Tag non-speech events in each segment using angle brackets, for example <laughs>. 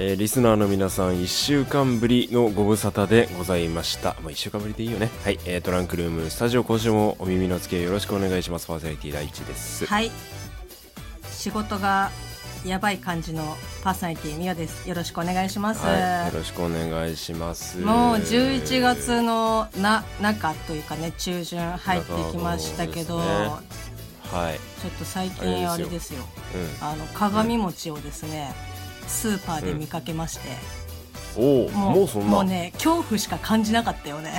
えーリスナーの皆さん1週間ぶりのご無沙汰でございました。もう1週間ぶりでいいよね。はい、えートランクルームスタジオ今週もお耳の付けよろしくお願いします。パーソナリティ第一です。はい。仕事がやばい感じのパーソナリティみよです。よろしくお願いします、はい、よろしくお願いします。もう11月のな中というかね中旬入ってきましたけど、はい、ちょっと最近あれですよ。うあの鏡餅をですねスーパーで見かけまして、ん、おおもうそんな。もうね恐怖しか感じなかったよね。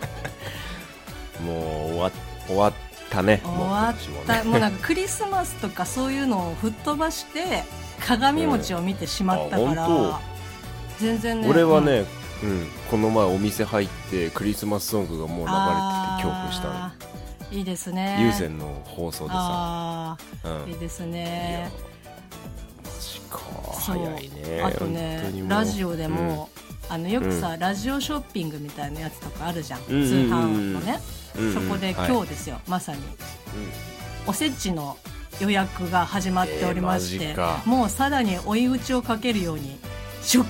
<laughs> もう終わ終わったね。終わっもう今年もたね。もうなんかクリスマスとかそういうのを吹っ飛ばして鏡餅を見てしまったから、うんあ本全然ね俺はね、うん。うんこの前お店入ってクリスマスソングがもう流れてて恐怖したいいですね。有線の放送でさ、あうん、ーいいですいや。ね早いね。あとねラジオでも、あのよくさ、ラジオショッピングみたいなやつとかあるじゃん、うんうんうん通販のね、うんうんそこではい。今日ですよ、まさに。おせちの予約が始まっておりまして、えーもうさらに追い打ちをかけるようにショッ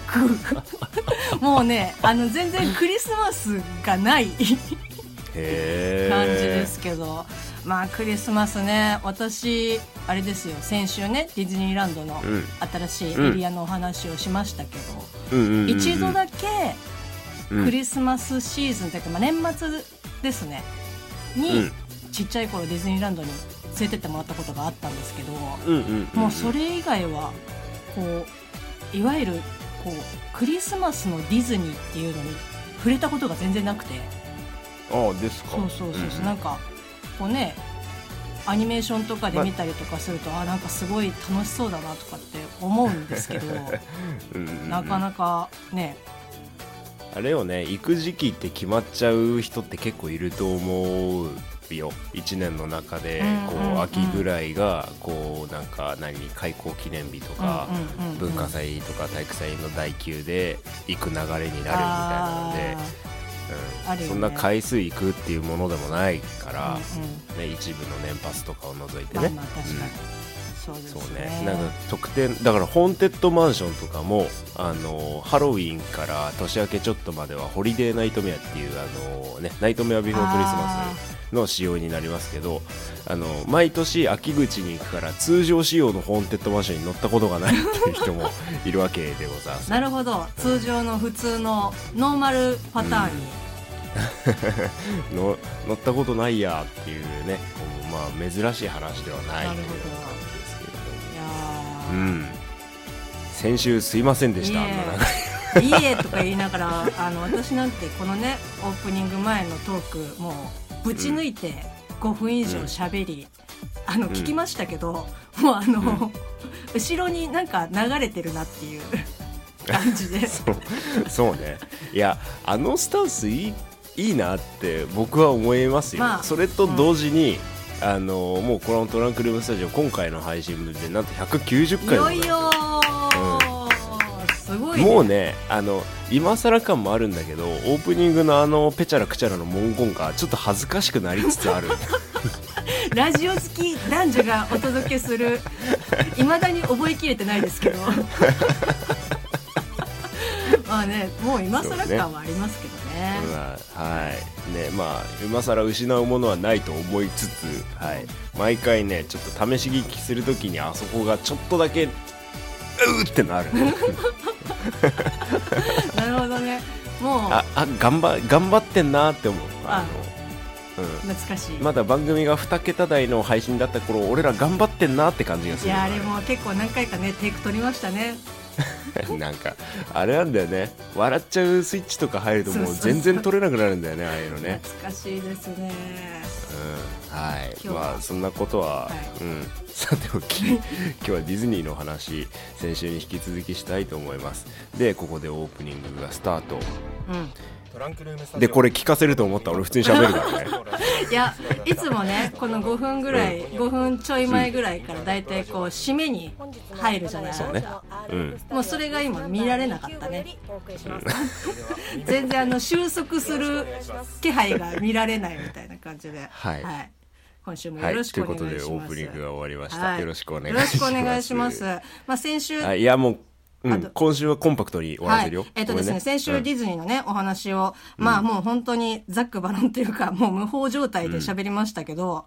ク。<laughs> もうねあの全然クリスマスがない感じですけど、まあクリスマスね私あれですよ先週ねディズニーランドのうん。新しいエリアのお話をしましたけど、うんうんうんうん。一度だけうん。クリスマスシーズンというか、まあ、年末ですねうにん。ちっちゃい頃ディズニーランドに連れてってもらったことがあったんですけど、うんうんうんもうそれ以外はこういわゆるこうクリスマスのディズニーっていうのに触れたことが全然なくて。ああですか。そうそうそうそう、ん。なんかこうねアニメーションとかで見たりとかすると、あなんかすごい楽しそうだなとかって思うんですけど <laughs> なかなかね。あれよね行く時期って決まっちゃう人って結構いると思うよ。1年の中でこう秋ぐらいがこうなんか何開校記念日とか文化祭とか体育祭の代休で行く流れになるみたいなので、ね。そんな回数行くっていうものでもないから、うんうん。ね、一部の年パスとかを除いてまあね。まあ確かに、そうね。ね、なんか特典だからホーンテッドマンションとかもあのハロウィンから年明けちょっとまではホリデーナイトメアっていうあの、ね、ナイトメアビフォークリスマスの仕様になりますけどあの毎年秋口に行くから通常仕様のホーンテッドマンションに乗ったことがないっていう人もいるわけでございます。<laughs> なるほど。通常の普通のノーマルパターンに、<laughs> の乗ったことないやっていうねまあ、珍しい話ではないという感じですけれども。うん。先週すいませんでしたあんな長い。いいえとか言いながらあの私なんてこのねオープニング前のトークもうぶち抜いて5分以上しゃべり、あの聞きましたけど、もうあの、後ろになんか流れてるなっていう感じで。<laughs> そう。そうね。いやあのスタンスいいいいなって僕は思いますよ、まあ。それと同時に、あのもうこのトランクルームスタジオ今回の配信分でなんと190い回いよいよー、すごい、ね、もうねあの今更感もあるんだけどオープニングのあのペチャラクチャラの文言がちょっと恥ずかしくなりつつある。<laughs> ラジオ好き男女がお届けする。いまだに覚えきれてないですけどまあねもう今更感はありますけどね。まあはい。ねまあ今更失うものはないと思いつつ、はい、毎回ねちょっと試し聞きするときにあそこがちょっとだけうーってなる。<laughs> なるほどね。もう。ああ頑張頑張ってんなって思う。あの、懐かしい、うん、まだ番組が2桁台の配信だった頃俺ら頑張ってんなって感じがするいやあれも結構何回かねテイク取りましたね <laughs> なんかあれなんだよね。笑っちゃうスイッチとか入るともう全然取れなくなるんだよねああいうのね。懐かしいですね。うん。はい。まあそんなことは、はい。うん。<laughs> さておき今日はディズニーの話先週に引き続きしたいと思います。でここでオープニングがスタート。うんでこれ聞かせると思った。ら俺普通に喋るからね。<laughs> いやいつもねこの5分ぐらい、5分ちょい前ぐらいからだいたいこう締めに入るじゃない。そうね。うん。もうそれが今見られなかったね。全然あの収束する気配が見られないみたいな感じで。はい。今週もはいよろしくおということ願い。します、でオープニングが終わりました、はい。よろしくお願いしよろますしくお願いします。まあ先週、はい。いやもううん。あと今週はコンパクトに終わらせるよ、はい。えっ、とですね、ごめん先週ディズニーのね、お話を、まあもう本当にざっくばらんというか、もう無法状態で喋りましたけど、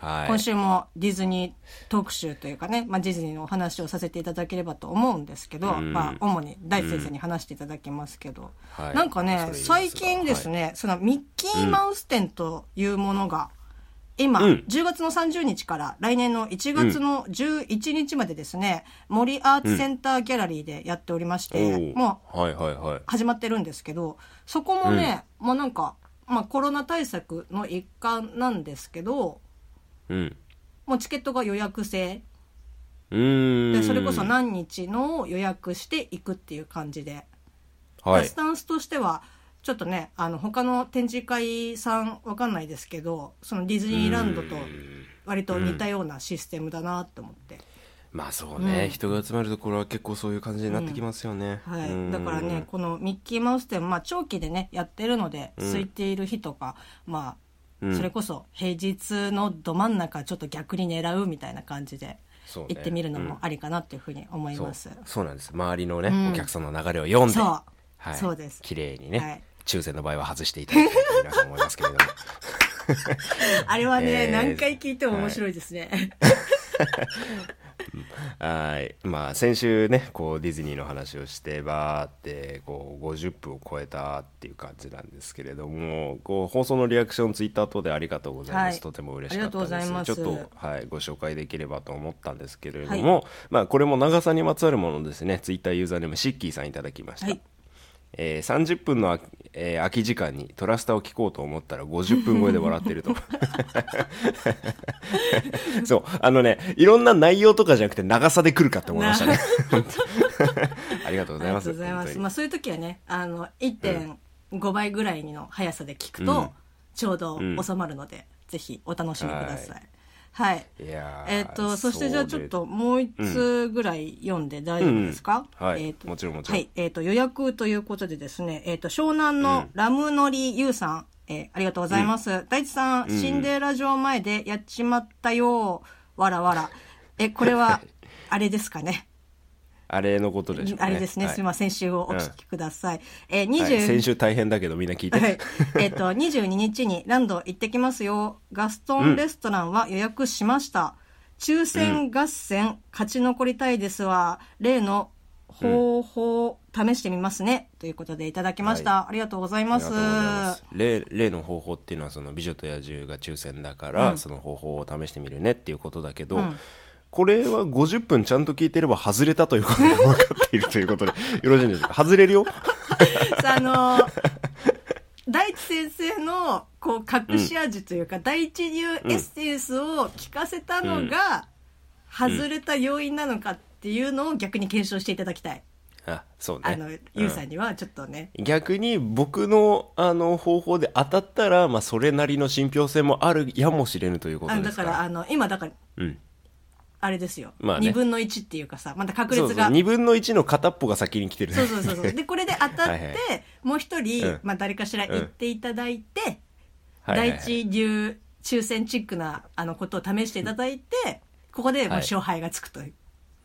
はい、今週もディズニー特集というかね、まあ、ディズニーのお話をさせていただければと思うんですけど、ん。まあ、主に大地先生に話していただきますけど、はい。なんかね最近ですね、そのミッキーマウス展というものが、今、うん。10月の30日から来年の1月の11日までですね、森アーツセンターギャラリーでやっておりまして、おー。もう始まってるんですけどそこもね、もうなんか、まあ、コロナ対策の一環なんですけどうん。もうチケットが予約制。でそれこそ何日のを予約していくっていう感じで、はい。スタンスとしてはちょっとねあの他の展示会さんわかんないですけどそのディズニーランドと割と似たようなシステムだなと思って、まあそうね、うん。人が集まるところは結構そういう感じになってきますよね、はい、うん。だからねこのミッキーマウス展、まあ、長期でねやってるので、空いている日とかまあうん。それこそ平日のど真ん中ちょっと逆に狙うみたいな感じでそうね。行ってみるのもありかなっていうふうに思いそうます。そう。なんです。周りのね、ん。お客さんの流れを読んで。そう。はい、そうです。綺麗にね、はい抽選の場合は外していただきたいと皆さん思いますけれども。<laughs> あれはね、えー何回聞いても面白いですね。はい。<laughs> まあ先週ねこうディズニーの話をしてバーってこう50分を超えたっていう感じなんですけれどもこう放送のリアクションツイッター等でありがとうございます、はい。とても嬉しかったです。ちょっと、はい、ご紹介できればと思ったんですけれども、まあこれも長さにまつわるものですね。ツイッターユーザーネームシッキーさんいただきました、はいえー30分のあ、えー空き時間にトラスタを聞こうと思ったら50分超えで笑ってると。<laughs> そう。あのねいろんな内容とかじゃなくて長さで来るかって思いましたね。<laughs> ありがとうございます。とうございまあそういう時はね、あの、1.5倍ぐらいの速さで聞くと、うん。ちょうど収まるので、ぜひお楽しみください。はい。いやーえっ、と、そしてじゃあちょっともう一つぐらい読んで大丈夫ですか、うん。はい。えーともちろんもちろん。はい。えっ、と、予約ということでですね、えっ、と、湘南のラムノリユウさん、えーありがとうございます。大地さん、シンデレラ城前でやっちまったよ、わらわら。え、これは、あれですかね？あれのことでしょうねあれですね。はいすみません。先週をお聞きください。えー、はい20、先週大変だけどみんな聞いて、はい。えっ、と、22日にランド行ってきますよ。ガストンレストランは予約しました。抽選合戦、勝ち残りたいですわ。例の方法を試してみますね。ということでいただきました。ありがとうございます。ます例例の方法っていうのはその美女と野獣が抽選だから、その方法を試してみるねっていうことだけど、これは50分ちゃんと聞いてれば外れたということが <laughs> 分かっているということでよろしいんでしょうか？外れるよ？<laughs> さあ、あのー大地先生のこう隠し味というか、第一流エッセンスを聞かせたのが外れた要因なのかっていうのを逆に検証していただきたい。あそうね。あの、ゆうさんにはちょっとね、逆に僕のあの方法で当たったら、まあ、それなりの信憑性もあるやもしれぬということあですか？らだから、あの、今だから、うん、あれですよ。まあね2分の1っていうかさ、また確率が。そうそう2分の1の片っぽが先に来てるそうそうそうそう。で、これで当たって、<laughs> はいはいもう一人、うんまあ誰かしら言っていただいて、はいはいはい第一流抽選チックなあのことを試していただいて、ここでもうはい勝敗がつくという。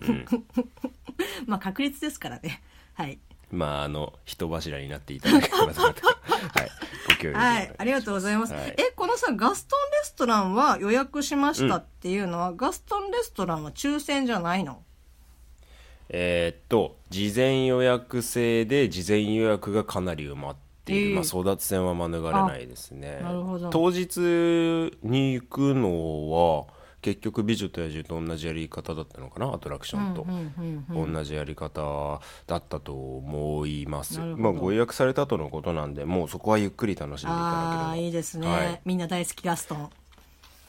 <laughs> まあ確率ですからね。はい。まああの人柱になっていただければと思ってはいご協力はい。ありがとうございます。はい。え、このさ、ガストンレストランは予約しましたっていうのは、ガストンレストランは抽選じゃないの？えーっと事前予約制で事前予約がかなり埋まっている、ええまあ、争奪戦は免れないですね。当日に行くのは結局「美女と野獣」と同じやり方だったのかなアトラクションと、同じやり方だったと思います。まあご予約されたとのことなんでもうそこはゆっくり楽しんでいただけれあば。あ、いいですね、はい。みんな大好きガストン。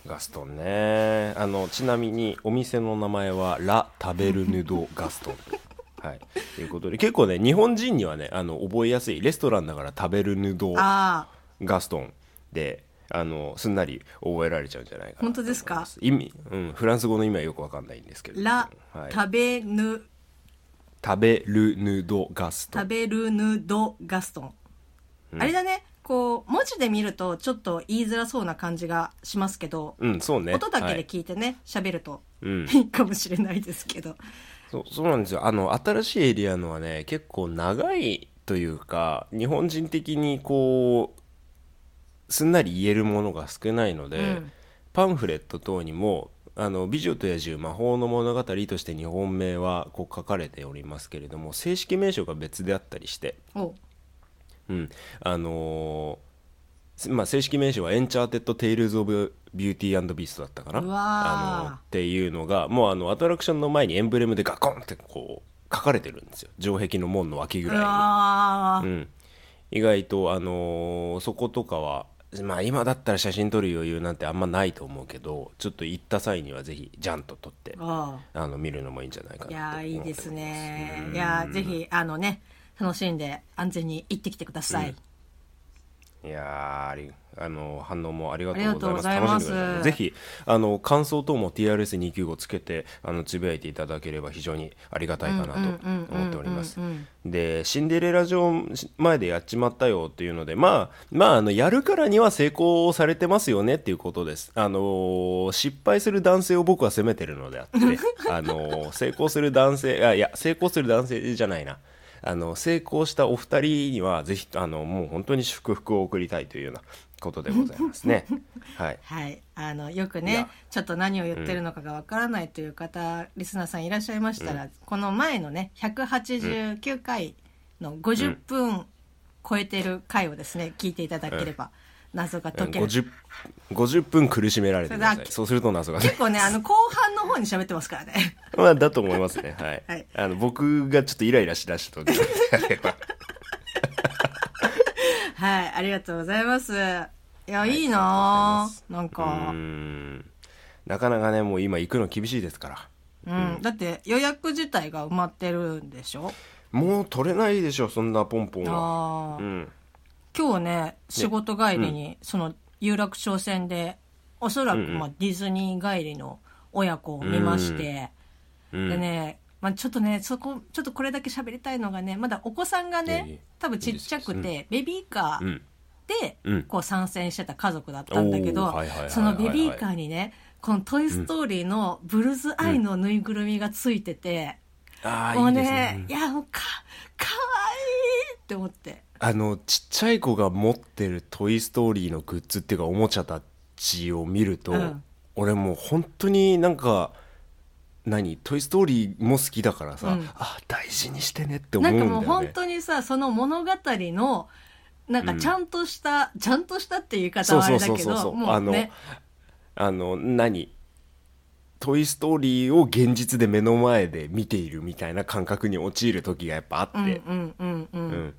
ガストンね。あのちなみにお店の名前はラ・タベルヌド・ガストン。<laughs> はい。ということで結構ね日本人にはねあの覚えやすいレストランだからタベルヌド・ガストンであのすんなり覚えられちゃうんじゃないかな本当ですか？意味、うん、フランス語の意味はよくわかんないんですけれども。ラ、はい、食べぬ、タベルヌド・ガスト。ン食べるぬどガスト。ン。あれだね、こう、文字で見るとちょっと言いづらそうな感じがしますけど、うんそうね。音だけではい聞いてね、喋、るとうん。いいかもしれないですけど。そうそうなんですよ。あの新しいエリアのはね結構長いというか日本人的にこうすんなり言えるものが少ないので、うん。パンフレット等にも「あの美女と野獣魔法の物語」として日本名はこう書かれておりますけれども正式名称が別であったりして、お。うん。あのーまあ、正式名称は「エンチャーテッド・テイルズ・オブ・ビューティービースト」だったかな？あのっていうのがもうあのアトラクションの前にエンブレムでガコンってこう書かれてるんですよ。城壁の門の脇ぐうらいに。うん、意外と、あのーそことかは、まあ、今だったら写真撮る余裕なんてあんまないと思うけどちょっと行った際にはぜひジャンと撮ってああ。の見るのもいいんじゃないかなと思っております。やーいいですね。いやーぜひあのね楽しんで安全に行ってきてください、いやーあの反応もありがとうございます。楽しんでくださいぜひあの感想等も TRS295 つけてあのつぶやいていただければ非常にありがたいかなと思っております。でシンデレラ城前でやっちまったよっていうのでまあまああのやるからには成功されてますよねっていうことです。あのー失敗する男性を僕は責めてるのであって <laughs> あのー成功する男性あいや成功する男性じゃないなあの成功したお二人にはぜひあのもう本当に祝福を送りたいというようなことでございますね。<laughs> はい。はい、あのよくねちょっと何を言ってるのかがわからないという方、リスナーさんいらっしゃいましたら、この前のね189回の50分超えてる回をですね聞いていただければ謎が解ける、50, 50分苦しめられてください。そうすると謎がね。結構ねあの後半の方に喋ってますからね。<laughs> まあだと思いますね。はい、<laughs> はい。あの僕がちょっとイライラしだしたあ <laughs> はいありがとうございます。いや、い、いいあ。ます。なんか。なかなかねもう今行くの厳しいですから。うん、だって予約自体が埋まってるんでしょ？もう取れないでしょそんなポンポンは。ああ、うん今日ね仕事帰りにその有楽町線でおそらくまあディズニー帰りの親子を見まして、うんでね、まあ、ちょっとねそこちょっとこれだけ喋りたいのがねまだお子さんがね多分ちっちゃくてベビーカーうん。でうん。こう参戦してた家族だったんだけどそのベビーカーにねこの「トイ・ストーリー」のブルズアイのぬいぐるみがついてて、もうねいやもうかかわいいって思って。あのちっちゃい子が持ってる「トイ・ストーリー」のグッズっていうかおもちゃたちを見ると、うん。俺もう本当になんか何「トイ・ストーリー」も好きだからさ、うん。あ大事にしてねって思うんだよね。なんかもう本当にさその物語のなんかちゃんとした、ちゃんとしたっていう言い方はあれだけどもあのうね。あの何「トイ・ストーリー」を現実で目の前で見ているみたいな感覚に陥る時がやっぱあって、うんうんうんうん、うん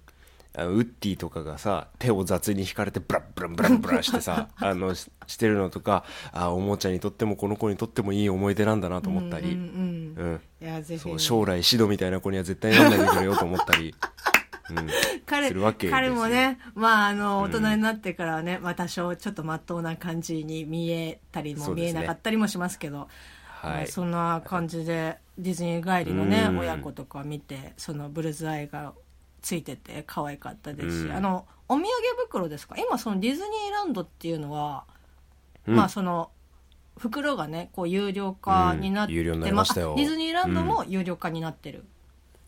あのウッディとかがさ手を雑に引かれてブランブランブランブランしてさ <laughs> あのししてるのとかあおもちゃにとってもこの子にとってもいい思い出なんだなと思ったり、うんうん将来シドみたいな子には絶対なんないでくれよと思ったり、<laughs> うん、彼するわけですよ。彼もねまああの大人になってからはね、まあ多少ちょっとまっとうな感じに見えたりも見えなかったりもしますけど。まあはいそんな感じでディズニー帰りのねうん。親子とか見てそのブルズアイがついてて可愛かったですし、うん。あのお土産袋ですか？今そのディズニーランドっていうのは、うん。まあその袋がねこう有料化になって、ましたよ。あディズニーランドも有料化になってる、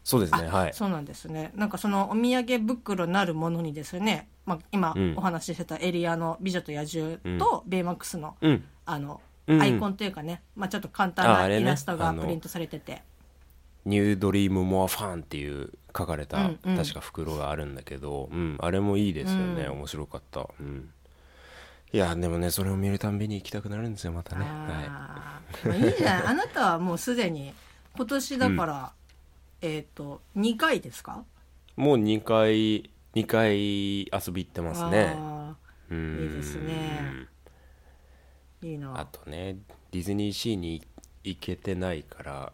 そうですねはい。そうなんですね。なんかそのお土産袋なるものにですね、まあ、今うん。お話ししてたエリアの「美女と野獣」とベイマックスの,、うん。あのうん。アイコンというかね、まあ、ちょっと簡単なイラストがプリントされてて、ニュードリームモアファンっていう書かれた、うんうん。確か袋があるんだけど、うん、あれもいいですよね、うん。面白かった、うん、いやでもねそれを見るたんびに行きたくなるんですよまたね、はあー。まあいいじゃないあなたはもうすでに <laughs> 今年だから、えっ、と2回ですか？い、もう2回2回遊び行ってますね。いいですね。ーいいな。あとねディズニーシーに行けてないから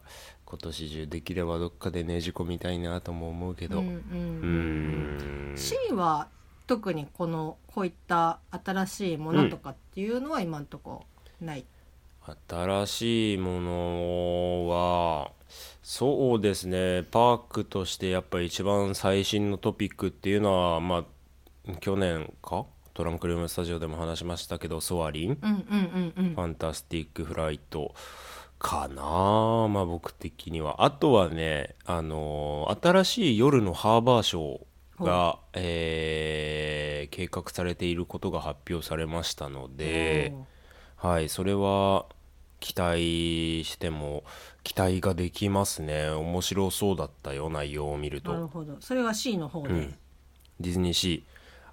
今年中できればどっかでねじ込みたいなとも思うけど。うんうんうは特にこのこういった新しいものとかっていうのは今んとこない、新しいものはそうですね。パークとしてやっぱり一番最新のトピックっていうのはまあ去年か？トランクルームスタジオでも話しましたけどソアリン、うん、うんうんうん。ファンタスティック・フライトかなまあ僕的には。あとはねあのー新しい夜のハーバーショーが、えー計画されていることが発表されましたので、はい、それは期待しても期待ができますね。面白そうだったよ内容を見ると。なるほど。それは C の方で、うん。ディズニーシ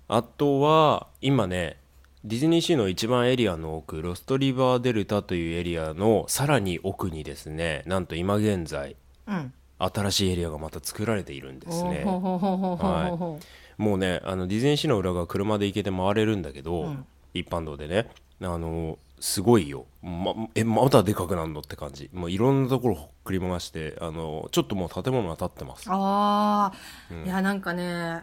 ー。あとは今ねディズニーシーの一番エリアの奥ロストリバーデルタというエリアのさらに奥にですねなんと今現在うん。新しいエリアがまた作られているんですね。ほうほうほうほうほうほうほうもうねあのディズニーシーの裏側車で行けて回れるんだけど、うん。一般道でねあのすごいよ、ま、えまだでかくなるのって感じ。もういろんなところほっくり回してあのちょっともう建物が建ってます。ああ、いやなんかね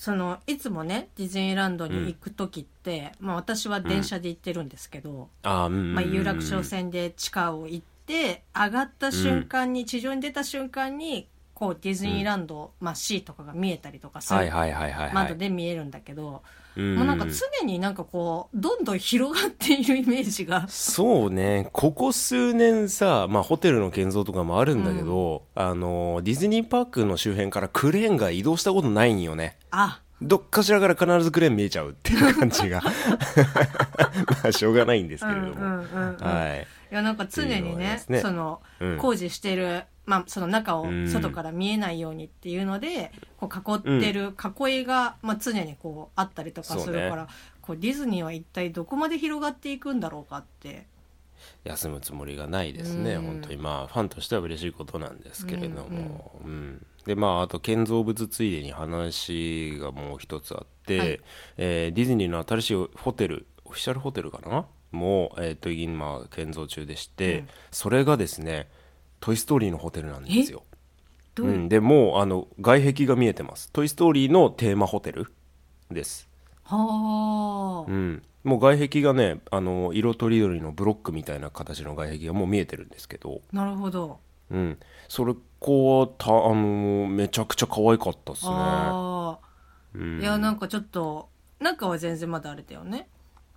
そのいつもねディズニーランドに行く時って、まあ、私は電車で行ってるんですけど、あまあ、有楽町線で地下を行って上がった瞬間に、地上に出た瞬間にこうディズニーランド、まあ、C とかが見えたりとかする、はいはいはいはい、はい、窓で見えるんだけど、うん。もうなんか常になんかこうどんどん広がっているイメージが。そうね。ここ数年さ、まあ、ホテルの建造とかもあるんだけど、あのディズニーパークの周辺からクレーンが移動したことないんよね。あ。どっかしらから必ずクレーン見えちゃうっていう感じが。<laughs> まあしょうがないんですけれども、うんうんうんうん。はい。いやなんか常にねね。その、うん。工事してる、まあ、その中をうん外から見えないようにっていうので、こう囲ってる囲いが、まあ、常にこうあったりとかするから、こうディズニーは一体どこまで広がっていくんだろうかって。休むつもりがないですね、うん。本当に。まあファンとしては嬉しいことなんですけれども、うんでまああと建造物ついでに話がもう一つあって、はい。えーディズニーの新しいホテルオフィシャルホテルかな？もう、えー、と今建造中でして、うん。それがですね「トイ・ストーリー」のホテルなんですよ。どう？いう、うん、でもうあの外壁が見えてます「トイ・ストーリー」のテーマホテルです。はあ、うん、もう外壁がねあの色とりどりのブロックみたいな形の外壁がもう見えてるんですけど、なるほど、うん、それこはたあのめちゃくちゃ可愛かったっすね。ああ、うん。いやなんかちょっと中は全然まだあれだよね。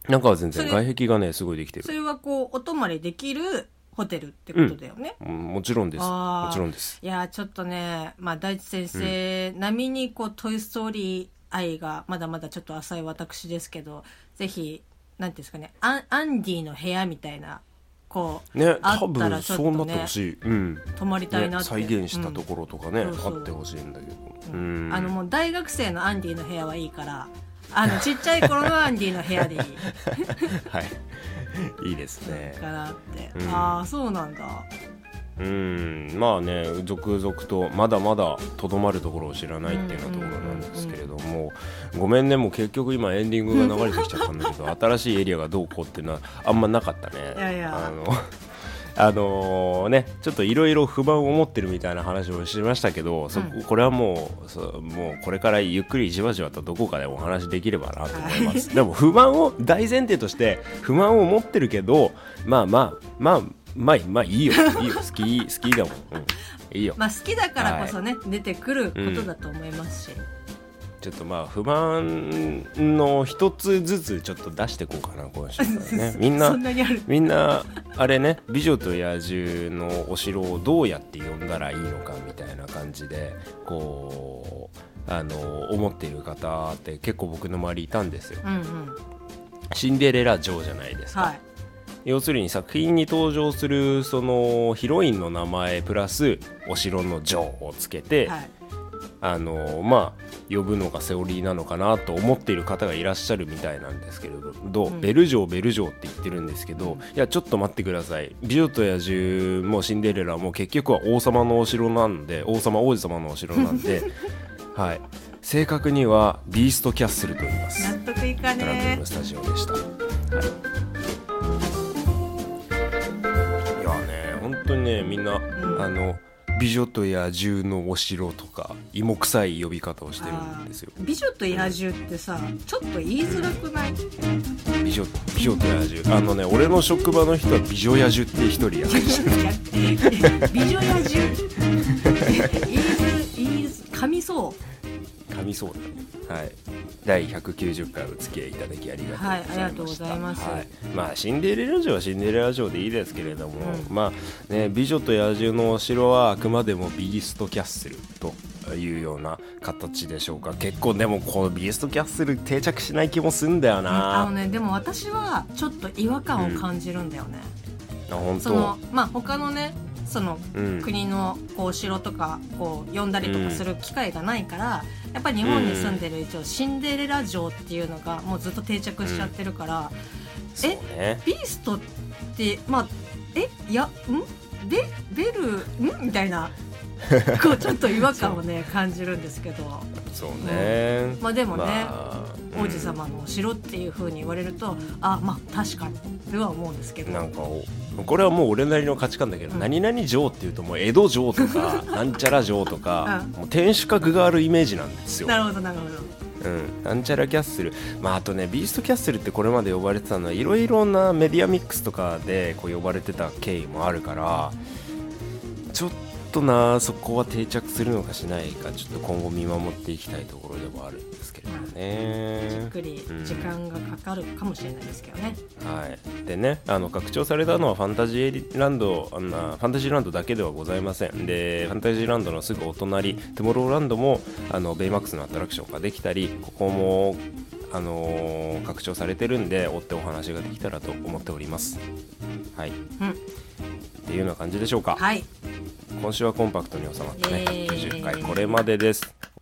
中は全然外壁がねすごいできてる。それはこうお泊まりできるホテルってことだよね、うんもちろんです。もちろんです。いやーちょっとね、まあ、大地先生並みにこう「トイ・ストーリー」愛がまだまだちょっと浅い私ですけどぜひなんていうんですかねアンアンディの部屋みたいなこう、ねあ多ったら分ちょっとねそうなってほしい。うん。泊まりたいなね、って、再現したところとかね、うんあってほしいんだけど。ううんん。あのもう大学生のアンディの部屋はいいからあのちっちゃい頃のアンディの部屋でいい <laughs> はい。<laughs> いいですね。かなって、うん。ああそうなんだ。うん。まあね続々とまだまだとどまるところを知らないっていうようなところなんですけれども、ごめんねもう結局今エンディングが流れてきちゃったんだけど <laughs> 新しいエリアがどうこうっていうのはあんまなかったね。いやいや。あのあのねちょっといろいろ不満を持ってるみたいな話をしましたけど、そここれはもうそもうこれからゆっくりじわじわとどこかでお話できればなと思います、<laughs> でも不満を大前提として不満を持ってるけどまあまあまあまあまあいいよ。<laughs> いいよ。好き好きだもん、うん、いいよ。まあ好きだからこそね、出てくることだと思いますし、ちょっとまあ不満の一つずつちょっと出していこうかな今週からね <laughs> みんなみんなあれね「美女と野獣」のお城をどうやって呼んだらいいのかみたいな感じでこうあの思っている方って結構僕の周りいたんですよ。うんうん。シンデレラ城じゃないですか。はい。要するに作品に登場するそのヒロインの名前プラスお城の城をつけて、はいあのまあ呼ぶのがセオリーなのかなと思っている方がいらっしゃるみたいなんですけれど、う？ん。ベル城ベル城って言ってるんですけど、いやちょっと待ってください。美女と野獣もシンデレラも結局は王様のお城なんで <laughs> 王様王子様のお城なんで <laughs> はい。正確にはビーストキャッスルと言います。納得いかトランスタジオでした。はい、いやね本当にねみんな、ん。あの美女と野獣のお城とか芋臭い呼び方をしてるんですよ。美女と野獣ってさちょっと言いづらくない？美女美女と野獣。あのね俺の職場の人は美女野獣って一人や。美女野獣言いづ言いづ噛みそう噛みにそうだ。ねはい。第190回お付き合いいただきありがとうございました、はいありがとうございます。はい。まあシンデレラ城はシンデレラ城でいいですけれども、うん。まあね美女と野獣のお城はあくまでもビーストキャッスルというような形でしょうか。結構でもこのビーストキャッスル定着しない気もすんだよあなのねでも私はちょっと違和感を感じるんだよね、あ本そのまあ他のねその国のこうお城とかこう呼んだりとかする機会がないから、やっぱり日本に住んでる以上、シンデレラ城っていうのがもうずっと定着しちゃってるから、そうね。ビーストってまあえいやん？ベベルん？みたいな <laughs> こうちょっと違和感をね感じるんですけど。そうね、まあでもね、あ王子様のお城っていう風に言われるとあまあ確かにとは思うんですけど。なんかおこれはもう俺なりの価値観だけど、うん。何々城っていうともう江戸城とか <laughs> なんちゃら城とか、うん。もう天守閣があるイメージなんですよ。なるほどなるほど。うん、なんちゃらキャッスル、まあ、あとねビーストキャッスルってこれまで呼ばれてたのはいろいろなメディアミックスとかでこう呼ばれてた経緯もあるからちょっとなそこは定着するのかしないかちょっと今後見守っていきたいところではあるどもじっね。くり時間がかかるかもしれないですけどね、はい、でねあの拡張されたのはファンタジーランドあんなファンタジーランドだけではございません。でファンタジーランドのすぐお隣トゥモローランドもあのベイマックスのアトラクションができたりここもあのー拡張されてるんで追ってお話ができたらと思っております。はい。うん。っていうような感じでしょうか、はい。今週はコンパクトに収まったね。イエーイ。90回。これまでです